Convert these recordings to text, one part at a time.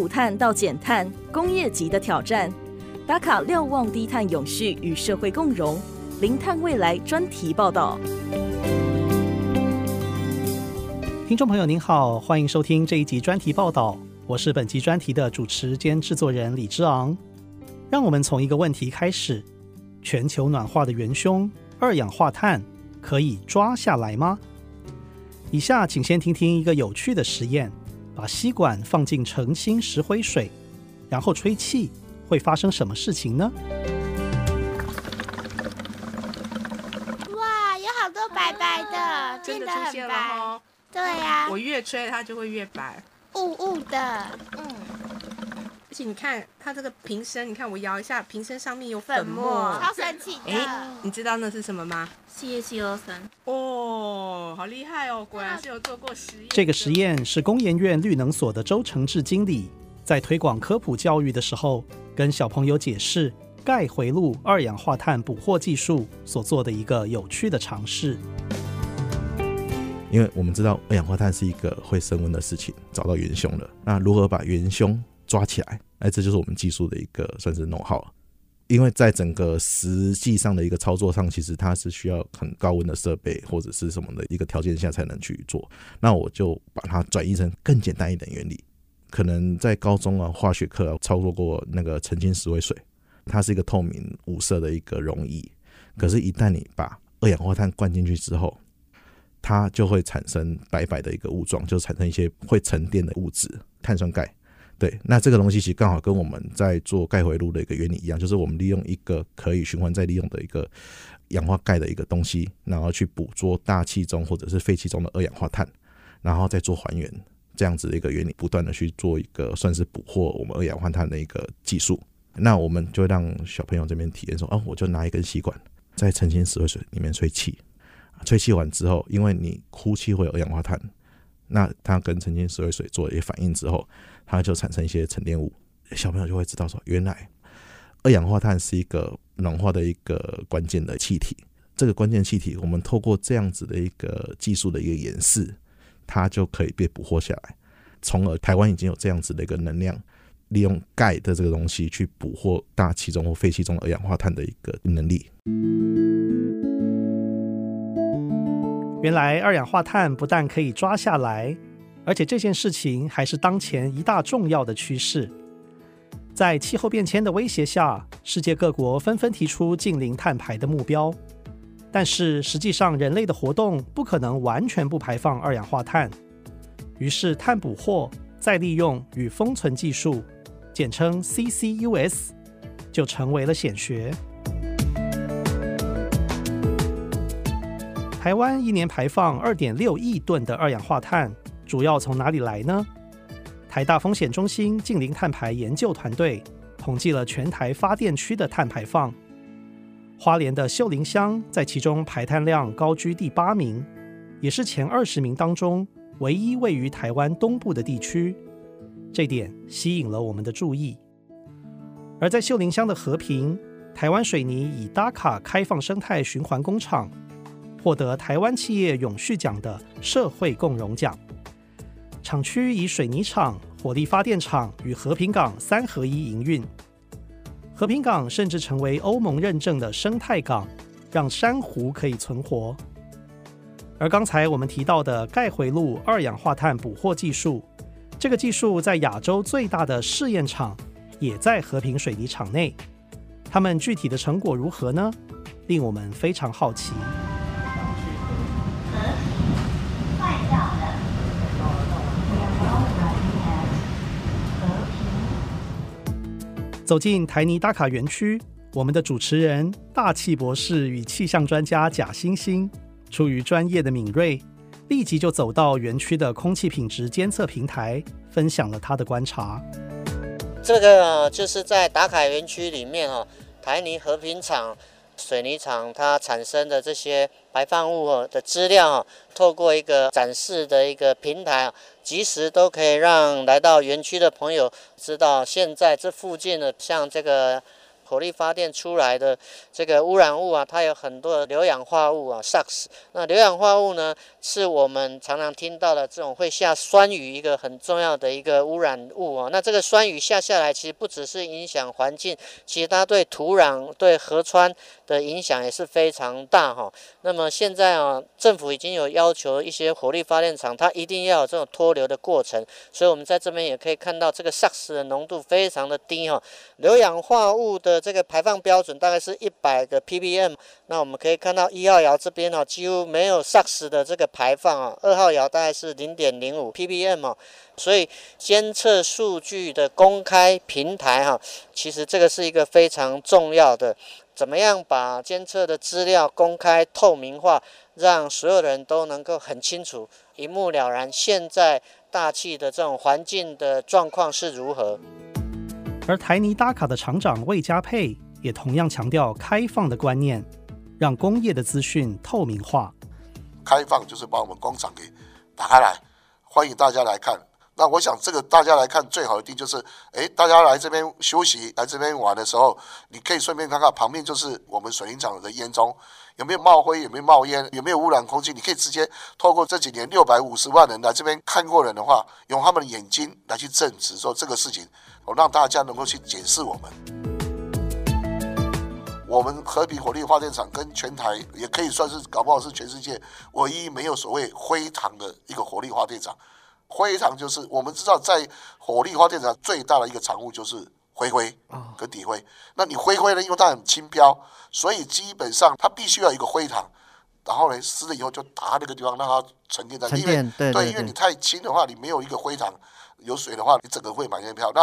补碳到减碳，工业级的挑战。打卡瞭望低碳永续与社会共荣，零碳未来专题报道。听众朋友您好，欢迎收听这一集专题报道，我是本集专题的主持兼制作人李之昂。让我们从一个问题开始：全球暖化的元凶二氧化碳可以抓下来吗？以下请先听听一个有趣的实验：把吸管放进澄清石灰水，然后吹气，会发生什么事情呢？哇，有好多白白的，啊、真的出现了哦。对呀、啊，我越吹它就会越白，雾雾的，嗯。而且你看它这个瓶身，你看我摇一下，瓶身上面有粉末，超神奇的。哎，你知道那是什么吗？矽西硫酸。哦，好厉害哦，果然是有做过实验。这个实验是工研院绿能所的周承志经理在推广科普教育的时候，跟小朋友解释钙回路二氧化碳捕获技术所做的一个有趣的尝试。因为我们知道二氧化碳是一个会升温的事情，找到元凶了。那如何把元凶抓起来？哎，这就是我们技术的一个算是 know how。因为在整个实际上的一个操作上，其实它是需要很高温的设备或者是什么的一个条件下才能去做。那我就把它转移成更简单一点原理。可能在高中啊化学课啊操作过那个澄清石灰水，它是一个透明无色的一个溶液。可是，一旦你把二氧化碳灌进去之后，它就会产生白白的一个雾状，就产生一些会沉淀的物质，碳酸钙。对，那这个东西其实刚好跟我们在做钙回路的一个原理一样，就是我们利用一个可以循环再利用的一个氧化钙的一个东西，然后去捕捉大气中或者是废气中的二氧化碳，然后再做还原，这样子的一个原理，不断的去做一个算是捕获我们二氧化碳的一个技术。那我们就让小朋友这边体验说，哦，我就拿一根吸管在澄清石灰水里面吹气。吹气完之后，因为你呼气会有二氧化碳，那它跟澄清石灰水做一些反应之后，它就产生一些沉淀物。小朋友就会知道说，原来二氧化碳是一个暖化的一个关键的气体。这个关键气体，我们透过这样子的一个技术的一个演示，它就可以被捕获下来。从而，台湾已经有这样子的一个能量，利用钙的这个东西去捕获大气中或废气中二氧化碳的一个能力。原来二氧化碳不但可以抓下来，而且这件事情还是当前一大重要的趋势。在气候变迁的威胁下，世界各国纷纷提出近零碳排的目标。但是实际上，人类的活动不可能完全不排放二氧化碳。于是，碳捕获、再利用与封存技术，简称 CCUS，就成为了显学。台湾一年排放二点六亿吨的二氧化碳，主要从哪里来呢？台大风险中心近零碳排研究团队统计了全台发电区的碳排放，花莲的秀林乡在其中排碳量高居第八名，也是前二十名当中唯一位于台湾东部的地区，这点吸引了我们的注意。而在秀林乡的和平，台湾水泥以打卡开放生态循环工厂。获得台湾企业永续奖的社会共荣奖。厂区以水泥厂、火力发电厂与和平港三合一营运。和平港甚至成为欧盟认证的生态港，让珊瑚可以存活。而刚才我们提到的钙回路二氧化碳捕获技术，这个技术在亚洲最大的试验场也在和平水泥厂内。他们具体的成果如何呢？令我们非常好奇。走进台泥打卡园区，我们的主持人大气博士与气象专家贾星星，出于专业的敏锐，立即就走到园区的空气品质监测平台，分享了他的观察。这个就是在打卡园区里面哦，台泥和平厂。水泥厂它产生的这些排放物的资料，透过一个展示的一个平台，即时都可以让来到园区的朋友知道，现在这附近的像这个火力发电出来的这个污染物啊，它有很多的硫氧化物啊，SOx。那硫氧化物呢，是我们常常听到的这种会下酸雨一个很重要的一个污染物啊。那这个酸雨下下来，其实不只是影响环境，其实它对土壤、对河川的影响也是非常大哈。那么现在啊，政府已经有要求一些火力发电厂，它一定要有这种脱硫的过程。所以我们在这边也可以看到，这个 SOx 的浓度非常的低哈。硫氧化物的这个排放标准大概是一百个 ppm。那我们可以看到一号窑这边哦，几乎没有 SOx 的这个排放啊。二号窑大概是零点零五 ppm 哦。所以监测数据的公开平台哈，其实这个是一个非常重要的。怎么样把监测的资料公开透明化，让所有人都能够很清楚、一目了然，现在大气的这种环境的状况是如何？而台泥打卡的厂长魏家佩也同样强调开放的观念，让工业的资讯透明化。开放就是把我们工厂给打开来，欢迎大家来看。那我想，这个大家来看最好的地就是，哎，大家来这边休息、来这边玩的时候，你可以顺便看看旁边就是我们水泥厂的烟囱，有没有冒灰，有没有冒烟，有没有污染空气。你可以直接透过这几年六百五十万人来这边看过人的话，用他们的眼睛来去证实说这个事情，我让大家能够去检视我们。我们和平火力发电厂跟全台也可以算是搞不好是全世界唯一没有所谓灰塘的一个火力发电厂。灰糖就是我们知道，在火力发电厂最大的一个产物就是灰灰跟底灰。那你灰灰呢？因为它很轻飘，所以基本上它必须要一个灰糖，然后呢湿了以后就打那个地方，让它沉淀在里面。对，对，对，对，因为你太轻的话，你没有一个灰糖，有水的话，你整个会满天飘。那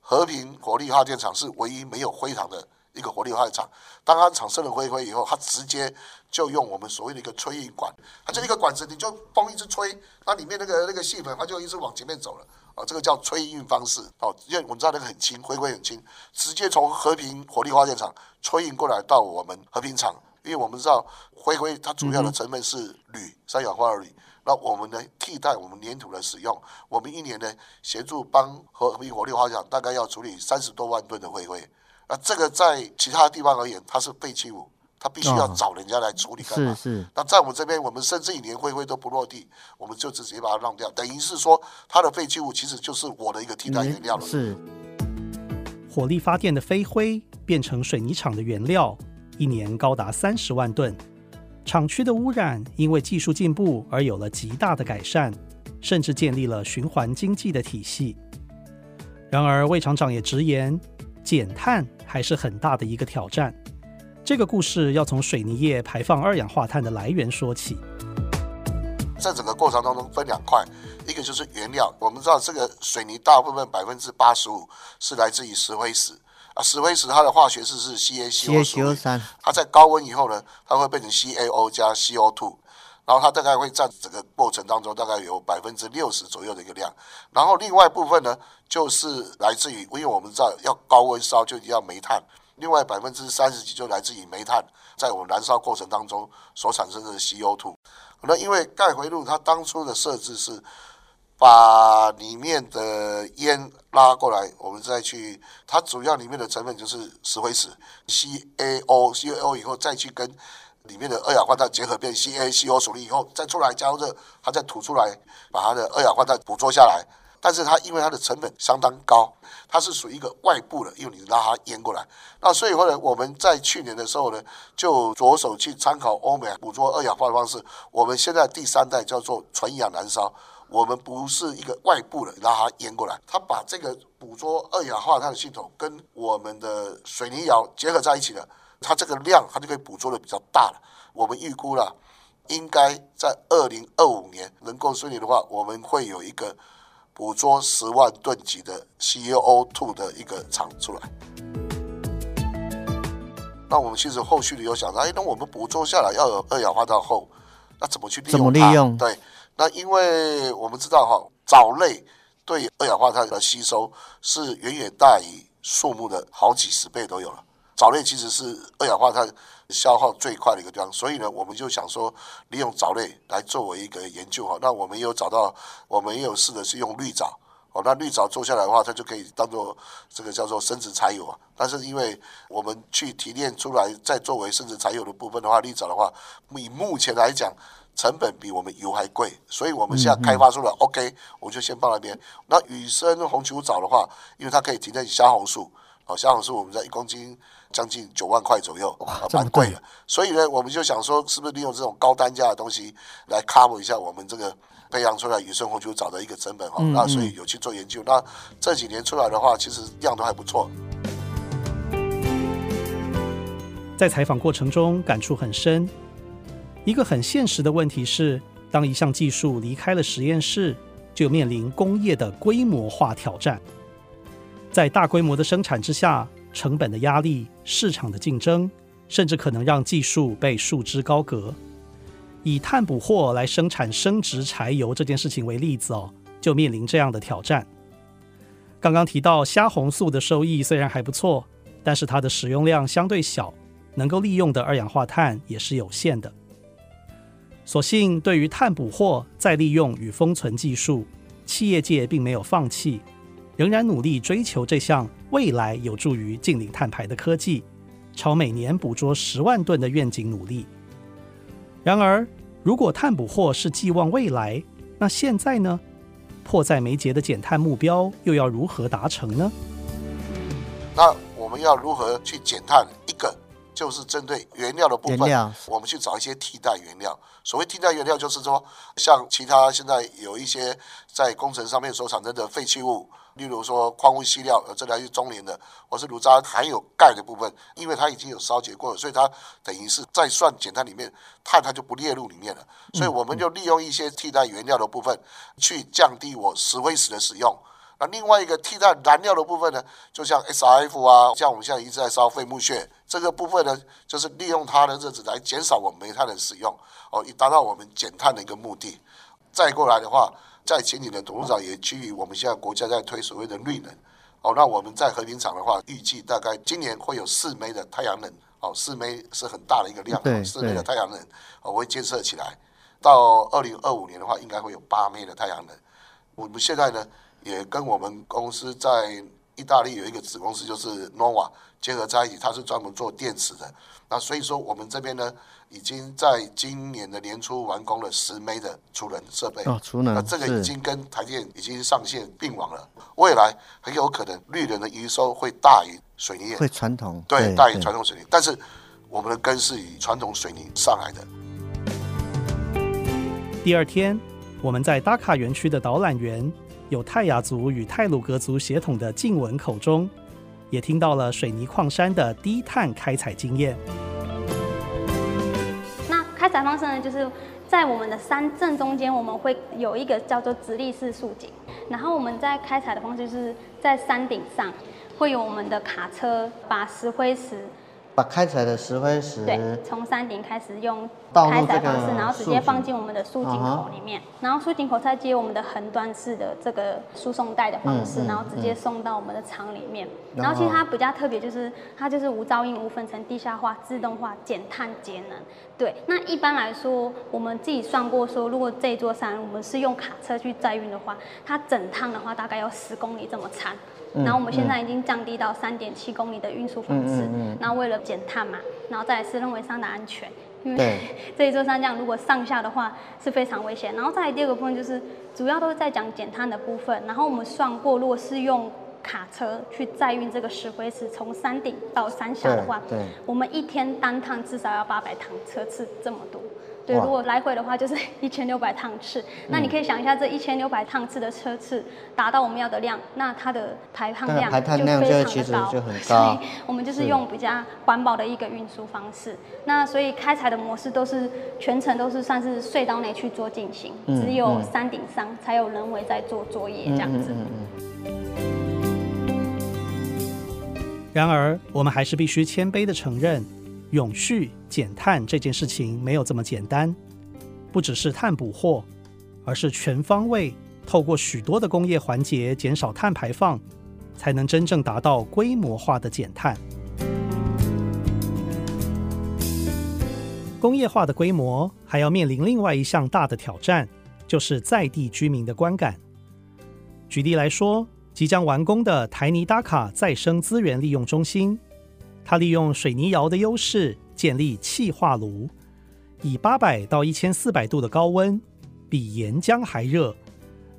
和平火力发电厂是唯一没有灰糖的。一个火力发电厂，当它产生了灰灰以后，它直接就用我们所谓的一个吹运管，它就一个管子，你就风一直吹，它里面那个那个细粉，它就一直往前面走了。哦，这个叫吹运方式。哦，因为我们知道那个很轻，灰灰很轻，直接从和平火力发电厂吹运过来到我们和平厂，因为我们知道灰灰它主要的成分是铝，三氧化二铝。那我们呢，替代我们粘土的使用，我们一年呢协助帮和平火力发电厂大概要处理三十多万吨的灰灰。那这个在其他地方而言，它是废弃物，它必须要找人家来处理干嘛？是是。那在我们这边，我们甚至于连灰灰都不落地，我们就直接把它让掉，等于是说，它的废弃物其实就是我的一个替代原料了。是。火力发电的飞灰变成水泥厂的原料，一年高达三十万吨。厂区的污染因为技术进步而有了极大的改善，甚至建立了循环经济的体系。然而，魏厂长也直言，减碳还是很大的一个挑战。这个故事要从水泥业排放二氧化碳的来源说起。在整个过程当中分两块，一个就是原料。我们知道这个水泥大部分百分之八十五是来自于石灰石啊，石灰石它的化学式是 CaCO3，它在高温以后呢，它会变成 CaO 加 CO2。然后它大概会占整个过程当中大概有百分之六十左右的一个量，然后另外部分呢，就是来自于，因为我们知道要高温烧就要煤炭，另外百分之三十几就来自于煤炭，在我们燃烧过程当中所产生的 CO2。那因为钙回路它当初的设置是把里面的烟拉过来，我们再去，它主要里面的成分就是石灰石，CaO，CaO 以后再去跟。里面的二氧化碳结合变 CaCO 处理以后，再出来加热，它再吐出来，把它的二氧化碳捕捉下来。但是它因为它的成本相当高，它是属于一个外部的，因为你拉它淹过来。那所以后来我们在去年的时候呢，就着手去参考欧美捕捉二氧化碳的方式。我们现在第三代叫做纯氧燃烧，我们不是一个外部的拉它淹过来，它把这个捕捉二氧化碳的系统跟我们的水泥窑结合在一起了。它这个量，它就可以捕捉的比较大了。我们预估了，应该在二零二五年能够顺利的话，我们会有一个捕捉十万吨级的 CO2 的一个厂出来。那我们其实后续的有想到，哎，那我们捕捉下来要有二氧化碳后，那怎么去利用它？怎么利用？对，那因为我们知道哈，藻类对二氧化碳的吸收是远远大于树木的好几十倍都有了。藻类其实是二氧化碳消耗最快的一个地方，所以呢，我们就想说利用藻类来作为一个研究哈。那我们也有找到，我们也有试的是用绿藻哦，那绿藻做下来的话，它就可以当做这个叫做生殖柴油啊。但是因为我们去提炼出来，再作为生殖柴油的部分的话，绿藻的话，以目前来讲，成本比我们油还贵，所以我们现在开发出来、嗯、，OK，我们就先放那边。那雨生红球藻的话，因为它可以提炼虾红素，哦，虾红素我们在一公斤将近九万块左右，哇，蛮贵的。所以呢，我们就想说，是不是利用这种高单价的东西来 cover 一下我们这个。培养出来野生红球藻的一个成本哈，那所以有去做研究。那这几年出来的话，其实量都还不错。在采访过程中，感触很深。一个很现实的问题是，当一项技术离开了实验室，就面临工业的规模化挑战。在大规模的生产之下，成本的压力、市场的竞争，甚至可能让技术被束之高阁。以碳捕获来生产生质柴油这件事情为例子哦，就面临这样的挑战。刚刚提到虾红素的收益虽然还不错，但是它的使用量相对小，能够利用的二氧化碳也是有限的。所幸对于碳捕获、再利用与封存技术，企业界并没有放弃，仍然努力追求这项未来有助于近零碳排的科技，朝每年捕捉十万吨的愿景努力。然而，如果碳捕获是寄望未来，那现在呢？迫在眉睫的减碳目标又要如何达成呢？那我们要如何去减碳？一个就是针对原料的部分，我们去找一些替代原料。所谓替代原料，就是说，像其他现在有一些在工程上面所产生的废弃物。例如说矿物细料，呃，这条是中年的，或是炉渣含有钙的部分，因为它已经有烧结过了，所以它等于是在算减碳里面，碳它就不列入里面了。所以我们就利用一些替代原料的部分，去降低我石灰石的使用。那另外一个替代燃料的部分呢，就像 SRF 啊，像我们现在一直在烧废木屑这个部分呢，就是利用它的日子来减少我们煤炭的使用，哦，以达到我们减碳的一个目的。再过来的话。在前几年，董事长也基于我们现在国家在推所谓的绿能，哦，那我们在和平厂的话，预计大概今年会有四枚的太阳能，哦，四枚是很大的一个量，四枚的太阳能，我会建设起来。到二零二五年的话，应该会有八枚的太阳能。我们现在呢，也跟我们公司在意大利有一个子公司，就是 Nova 结合在一起，它是专门做电池的。那所以说，我们这边呢，已经在今年的年初完工了十枚的储能设备。哦，储能。那这个已经跟台电已经上线并网了。未来很有可能绿能的营收会大于水泥业。会传统。对，对大于传统水泥。但是我们的根是以传统水泥上来的。第二天，我们在打卡园区的导览员，有泰雅族与泰鲁格族血统的静文口中。也听到了水泥矿山的低碳开采经验。那开采方式呢，就是在我们的山正中间，我们会有一个叫做直立式竖井。然后我们在开采的方式，就是在山顶上会有我们的卡车把石灰石。把开采的石灰石，对，从山顶开始用开采方式，然后直接放进我们的输井口里面，然后输井口再接我们的横端式的这个输送带的方式，然后直接送到我们的厂里面。然后其实它比较特别，就是它就是无噪音、无粉尘、地下化、自动化、减碳节能。对，那一般来说，我们自己算过说，如果这座山我们是用卡车去载运的话，它整趟的话大概要十公里这么长。然后我们现在已经降低到三点七公里的运输方式，那为了减碳嘛，然后再来是认为山的安全，因为 这一座山这样如果上下的话是非常危险。然后再来第二个部分就是主要都是在讲减碳的部分。然后我们算过，如果是用卡车去载运这个石灰石从山顶到山下的话，对我们一天单趟至少要八百趟车次这么多。对，如果来回的话就是 一千六百趟次，那你可以想一下，这一千六百趟次的车次达到我们要的量，那它的排放量就非常的高，所以我们就是用比较环保的一个运输方式。那所以开采的模式都是全程都是算是隧道内去做进行，只有山顶上才有人为在做作业这样子。然而，我们还是必须谦卑的承认。永续减碳这件事情没有这么简单，不只是碳捕获，而是全方位透过许多的工业环节减少碳排放，才能真正达到规模化的减碳。工业化的规模还要面临另外一项大的挑战，就是在地居民的观感。举例来说，即将完工的台泥达卡再生资源利用中心，它利用水泥窑的优势，建立气化炉，以八百到一千四百度的高温，比岩浆还热，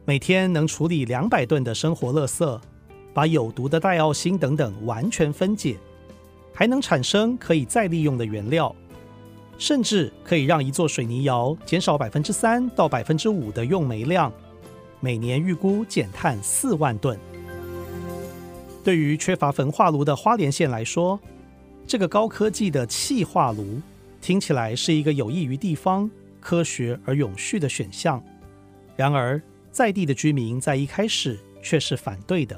每天能处理两百吨的生活垃圾，把有毒的戴奥辛等等完全分解，还能产生可以再利用的原料，甚至可以让一座水泥窑减少百分之三到百分之五的用煤量。每年预估减碳四万吨。对于缺乏焚化炉的花莲县来说，这个高科技的气化炉听起来是一个有益于地方、科学而永续的选项。然而，在地的居民在一开始却是反对的。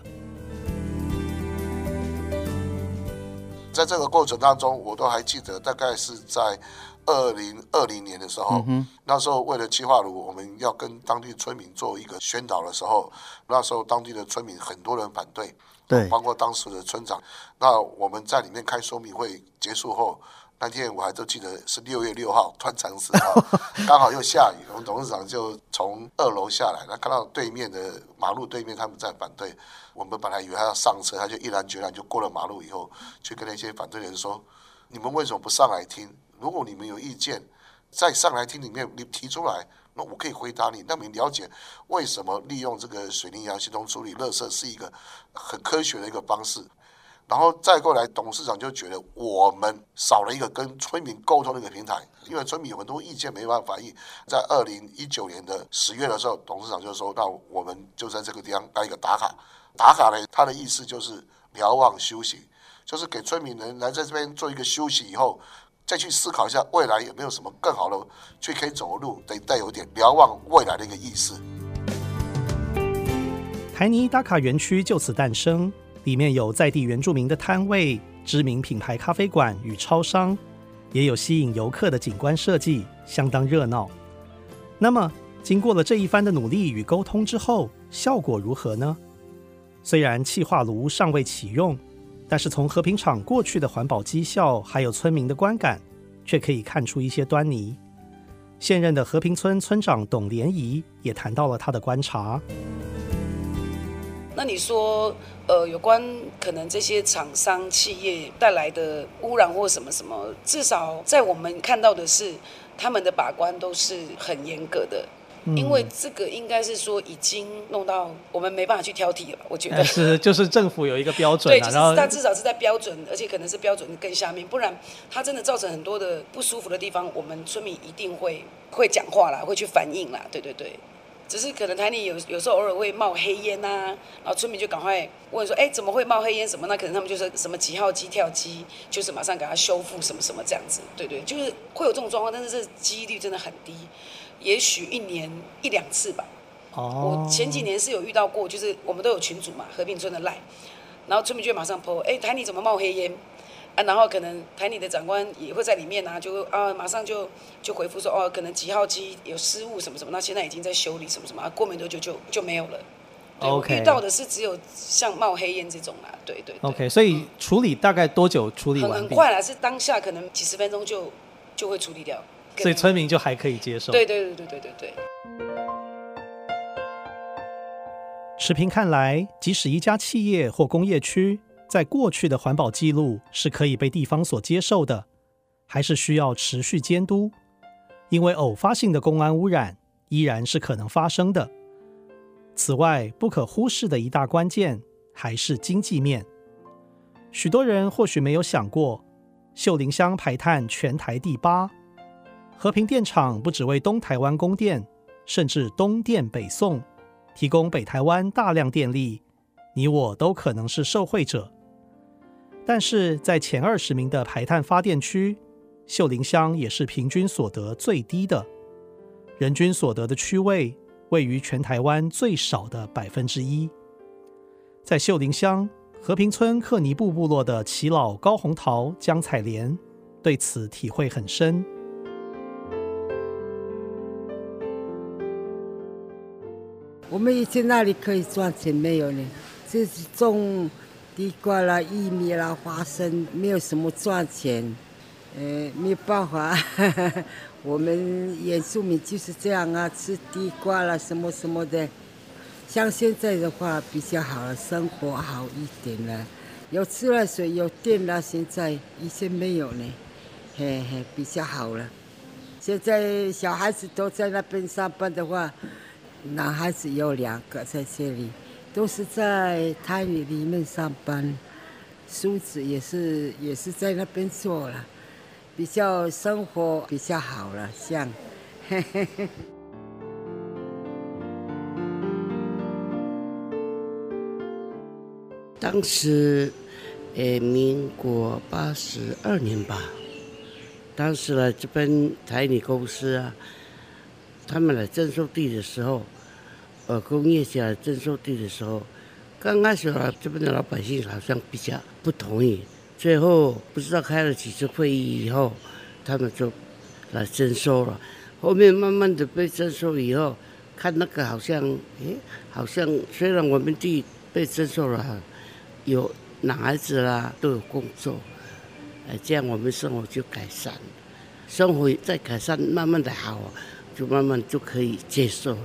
在这个过程当中，我都还记得，大概是在。二零二零年的时候，嗯、那时候为了气化炉，我们要跟当地村民做一个宣导的时候，那时候当地的村民很多人反对，包括当时的村长。那我们在里面开说明会结束后，那天我还都记得是六月六号，端午节啊，刚好又下雨，我们董事长就从二楼下来，那看到对面的马路对面他们在反对，我们本来以为他要上车，他就毅然决然就过了马路以后，去跟那些反对的人说：“你们为什么不上来听？”如果你们有意见，在上来听里面你提出来，那我可以回答你，让你了解为什么利用这个水泥窑系统处理垃圾是一个很科学的一个方式。然后再过来，董事长就觉得我们少了一个跟村民沟通的一个平台，因为村民有很多意见没办法反映。在二零一九年的十月的时候，董事长就说：“那我们就在这个地方办一个打卡。打卡呢，他的意思就是瞭望休息，就是给村民人来在这边做一个休息以后。”再去思考一下未来有没有什么更好的去可以走的路，得带有点瞭望未来的一个意思。台泥打卡园区就此诞生，里面有在地原住民的摊位、知名品牌咖啡馆与超商，也有吸引游客的景观设计，相当热闹。那么，经过了这一番的努力与沟通之后，效果如何呢？虽然气化炉尚未启用。但是从和平厂过去的环保绩效，还有村民的观感，却可以看出一些端倪。现任的和平村村长董莲仪也谈到了他的观察。那你说，呃，有关可能这些厂商企业带来的污染或什么什么，至少在我们看到的是，他们的把关都是很严格的。因为这个应该是说已经弄到我们没办法去挑剔了，我觉得是就是政府有一个标准，对，就是它至少是在标准，而且可能是标准的更下面，不然它真的造成很多的不舒服的地方，我们村民一定会会讲话啦，会去反映啦，对对对。只是可能台里有有时候偶尔会冒黑烟呐、啊，然后村民就赶快问说，哎，怎么会冒黑烟什么？那可能他们就是什么几号机跳机，就是马上给他修复什么什么这样子，对对，就是会有这种状况，但是这几率真的很低。也许一年一两次吧。哦。我前几年是有遇到过，就是我们都有群主嘛，和平村的赖，然后村民就会马上 po，哎，台里怎么冒黑烟？啊，然后可能台里的长官也会在里面啊，就啊，马上就就回复说，哦，可能几号机有失误什么什么，那现在已经在修理什么什么，啊，过没多久就就，就没有了。OK。遇到的是只有像冒黑烟这种啦，对对，对。OK，所以处理大概多久处理完？很很快啦，是当下可能几十分钟就就会处理掉。所以村民就还可以接受。对对对对对对对。持平看来，即使一家企业或工业区在过去的环保记录是可以被地方所接受的，还是需要持续监督，因为偶发性的公安污染依然是可能发生的。此外，不可忽视的一大关键还是经济面。许多人或许没有想过，秀林乡排碳全台第八。和平电厂不只为东台湾供电，甚至东电北送，提供北台湾大量电力，你我都可能是受惠者。但是在前二十名的排碳发电区，秀林乡也是平均所得最低的，人均所得的区位位于全台湾最少的百分之一。在秀林乡和平村克尼布部落的耆老高红桃、江彩莲对此体会很深。我们以前那里可以赚钱没有呢？就是种地瓜啦、玉米啦、花生，没有什么赚钱。呃，没有办法，我们原住民就是这样啊，吃地瓜啦什么什么的。像现在的话比较好了，生活好一点了，有自来水，有电了。现在以前没有呢，嘿嘿，比较好了。现在小孩子都在那边上班的话，男孩子有两个在这里，都是在台里里面上班，叔子也是也是在那边做了，比较生活比较好了，像，当时，呃，民国八十二年吧。当时呢，这边台里公司啊，他们来征收地的时候，呃，工业家来征收地的时候，刚开始啊，这边的老百姓好像比较不同意。最后不知道开了几次会议以后，他们就来征收了。后面慢慢的被征收以后，看那个好像，诶，好像虽然我们地被征收了。有男孩子啦，都有工作，哎，这样我们生活就改善，生活再改善，慢慢的好，就慢慢就可以接受了。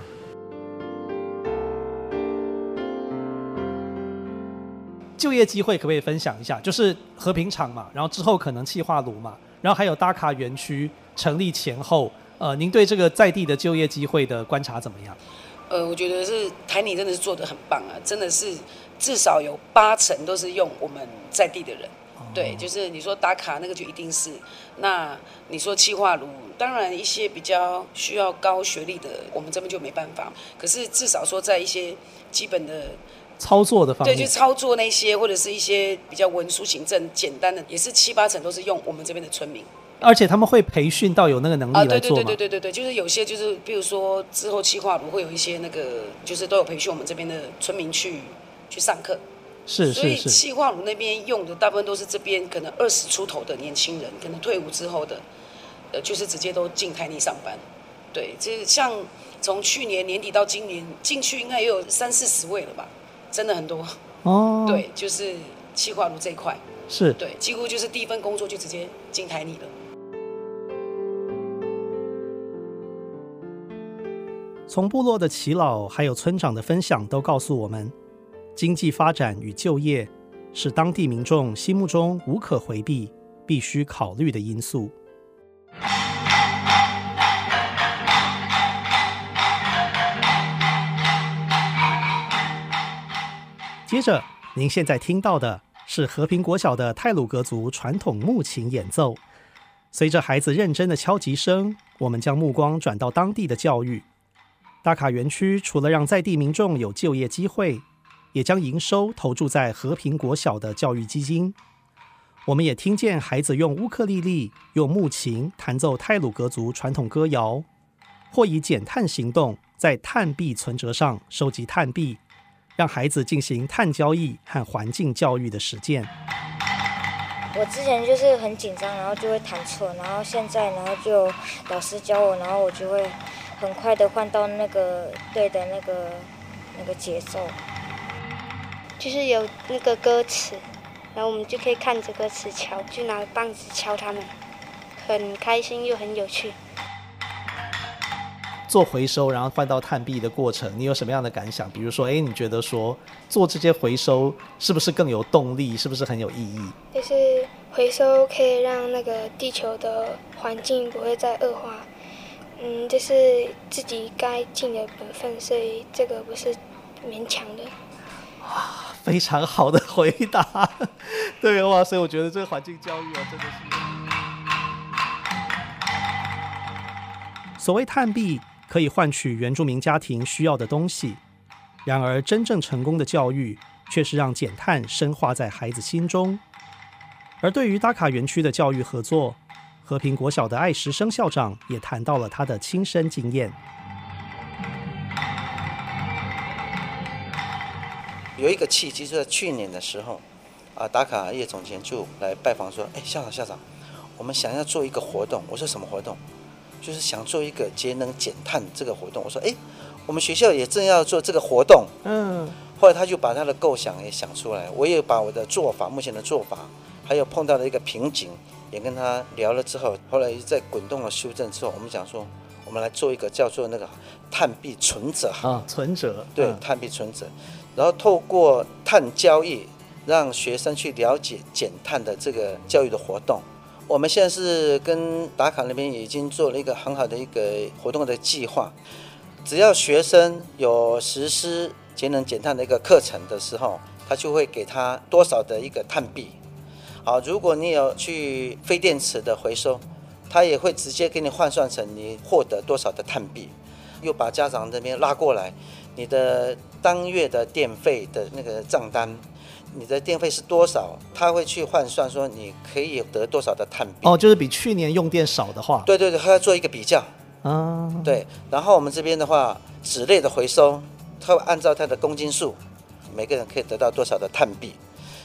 就业机会可不可以分享一下？就是和平厂嘛，然后之后可能气化炉嘛，然后还有打卡园区成立前后，呃，您对这个在地的就业机会的观察怎么样？呃，我觉得是台泥真的是做的很棒啊，真的是。至少有八成都是用我们在地的人，对，就是你说打卡那个就一定是。那你说气化炉，当然一些比较需要高学历的，我们这边就没办法。可是至少说在一些基本的操作的方面，对，就操作那些或者是一些比较文书行政简单的，也是七八成都是用我们这边的村民。而且他们会培训到有那个能力来做？啊，对对对对对对对，就是有些就是，比如说之后企化炉会有一些那个，就是都有培训我们这边的村民去。去上课，是是是。所以气化炉那边用的大部分都是这边可能二十出头的年轻人，可能退伍之后的，呃，就是直接都进台泥上班。对，就是像从去年年底到今年进去，应该也有三四十位了吧，真的很多。哦。对，就是气化炉这一块。是。对，几乎就是第一份工作就直接进台泥了。从部落的耆老还有村长的分享都告诉我们。经济发展与就业是当地民众心目中无可回避、必须考虑的因素。接着，您现在听到的是和平国小的泰鲁格族传统木琴演奏。随着孩子认真的敲击声，我们将目光转到当地的教育。大卡园区除了让在地民众有就业机会，也将营收投注在和平国小的教育基金。我们也听见孩子用乌克丽丽、用木琴弹奏泰鲁格族传统歌谣，或以减碳行动在碳币存折上收集碳币，让孩子进行碳交易和环境教育的实践。我之前就是很紧张，然后就会弹错，然后现在然后就老师教我，然后我就会很快的换到那个对的那个那个节奏。就是有那个歌词，然后我们就可以看着歌词敲，就拿棒子敲他们，很开心又很有趣。做回收然后换到碳币的过程，你有什么样的感想？比如说，哎，你觉得说做这些回收是不是更有动力？是不是很有意义？就是回收可以让那个地球的环境不会再恶化。嗯，这是自己该尽的本分，所以这个不是勉强的。哇，非常好的回答，对哇，所以我觉得这个环境教育啊，真的是。所谓碳币可以换取原住民家庭需要的东西，然而真正成功的教育却是让减碳深化在孩子心中。而对于打卡园区的教育合作，和平国小的艾石生校长也谈到了他的亲身经验。有一个契机，就是在去年的时候，啊，打卡叶总监就来拜访说：“哎，校长校长，我们想要做一个活动。”我说：“什么活动？”就是想做一个节能减碳这个活动。我说：“哎，我们学校也正要做这个活动。”嗯。后来他就把他的构想也想出来，我也把我的做法，目前的做法，还有碰到的一个瓶颈，也跟他聊了之后，后来在滚动了修正之后，我们讲说，我们来做一个叫做那个碳币存折啊，存折对，嗯碳币存折，然后透过碳交易，让学生去了解减碳的这个教育的活动。我们现在是跟打卡那边已经做了一个很好的一个活动的计划，只要学生有实施节能减碳的一个课程的时候，他就会给他多少的一个碳币。好，如果你有去废电池的回收，他也会直接给你换算成你获得多少的碳币，又把家长这边拉过来，你的当月的电费的那个账单，你的电费是多少，他会去换算说你可以得多少的碳币。哦，就是比去年用电少的话，对对对，他要做一个比较。啊，对，然后我们这边的话，纸类的回收，他会按照他的公斤数，每个人可以得到多少的碳币，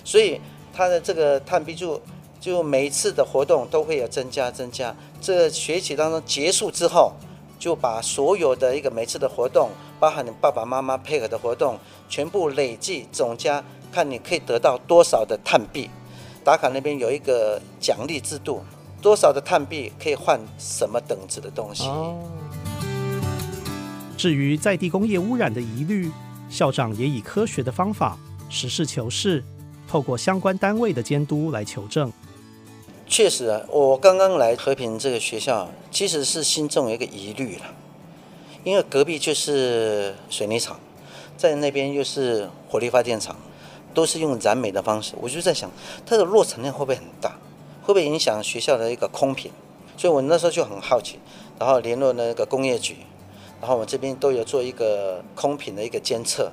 所以他的这个碳币就就每一次的活动都会有增加增加。这个学期当中结束之后，就把所有的一个每次的活动，包含你爸爸妈妈配合的活动，全部累计总加，看你可以得到多少的碳币。打卡那边有一个奖励制度。多少的碳币可以换什么等值的东西？至于在地工业污染的疑虑，校长也以科学的方法，实事求是，透过相关单位的监督来求证。确实啊，我刚刚来和平这个学校，其实是心中有一个疑虑了，因为隔壁就是水泥厂，在那边又是火力发电厂，都是用燃煤的方式，我就在想，它的落尘量会不会很大？会不会影响学校的一个空品？所以我那时候就很好奇，然后联络那个工业局，然后我这边都有做一个空品的一个监测，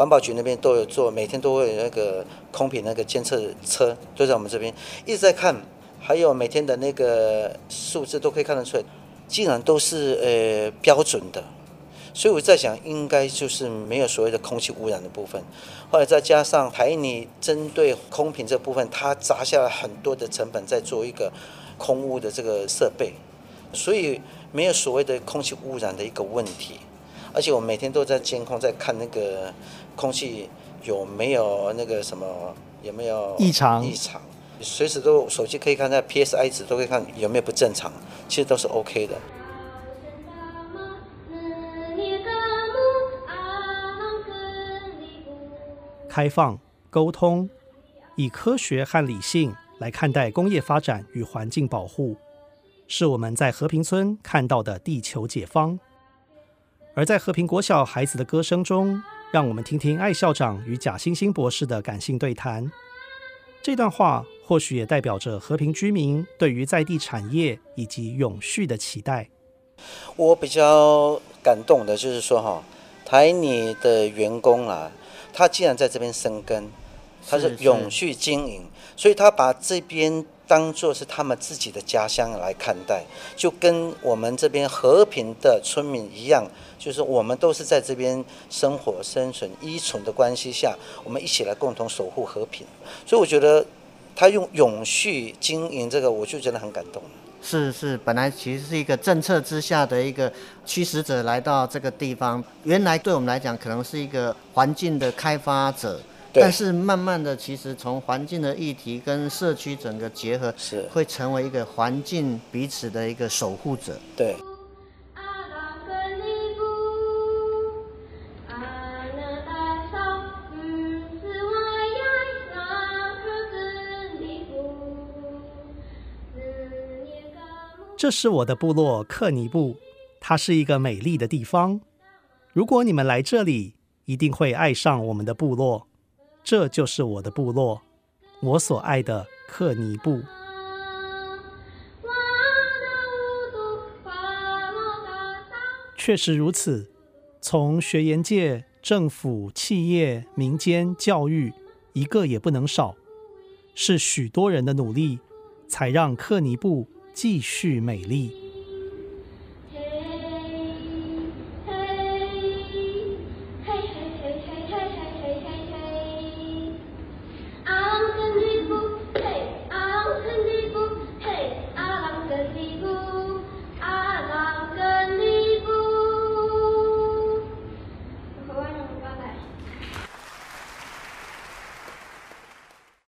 环保局那边都有做，每天都会有那个空品那个监测车都在我们这边一直在看，还有每天的那个数字都可以看得出来，竟然都是呃标准的。所以我在想，应该就是没有所谓的空气污染的部分。后来再加上台泥针对空瓶这部分，它砸下了很多的成本在做一个空污的这个设备，所以没有所谓的空气污染的一个问题。而且我每天都在监控，在看那个空气有没有那个什么有没有异常异常，随时都手机可以看那 PSI 值，都可以看有没有不正常，其实都是 OK 的。开放沟通，以科学和理性来看待工业发展与环境保护，是我们在和平村看到的地球解方。而在和平国小孩子的歌声中，让我们听听艾校长与贾欣欣博士的感性对谈。这段话或许也代表着和平居民对于在地产业以及永续的期待。我比较感动的就是说，哈，台泥的员工啊。他既然在这边生根，他是永续经营，所以他把这边当作是他们自己的家乡来看待，就跟我们这边和平的村民一样，就是我们都是在这边生活、生存、依存的关系下，我们一起来共同守护和平。所以我觉得他用永续经营这个，我就觉得很感动。是是，本来其实是一个政策之下的一个驱使者来到这个地方，原来对我们来讲可能是一个环境的开发者，但是慢慢的，其实从环境的议题跟社区整个结合，是会成为一个环境彼此的一个守护者。对。这是我的部落克尼布，它是一个美丽的地方。如果你们来这里，一定会爱上我们的部落。这就是我的部落，我所爱的克尼布。确实如此，从学研界、政府、企业、民间、教育，一个也不能少。是许多人的努力，才让克尼布继续美丽。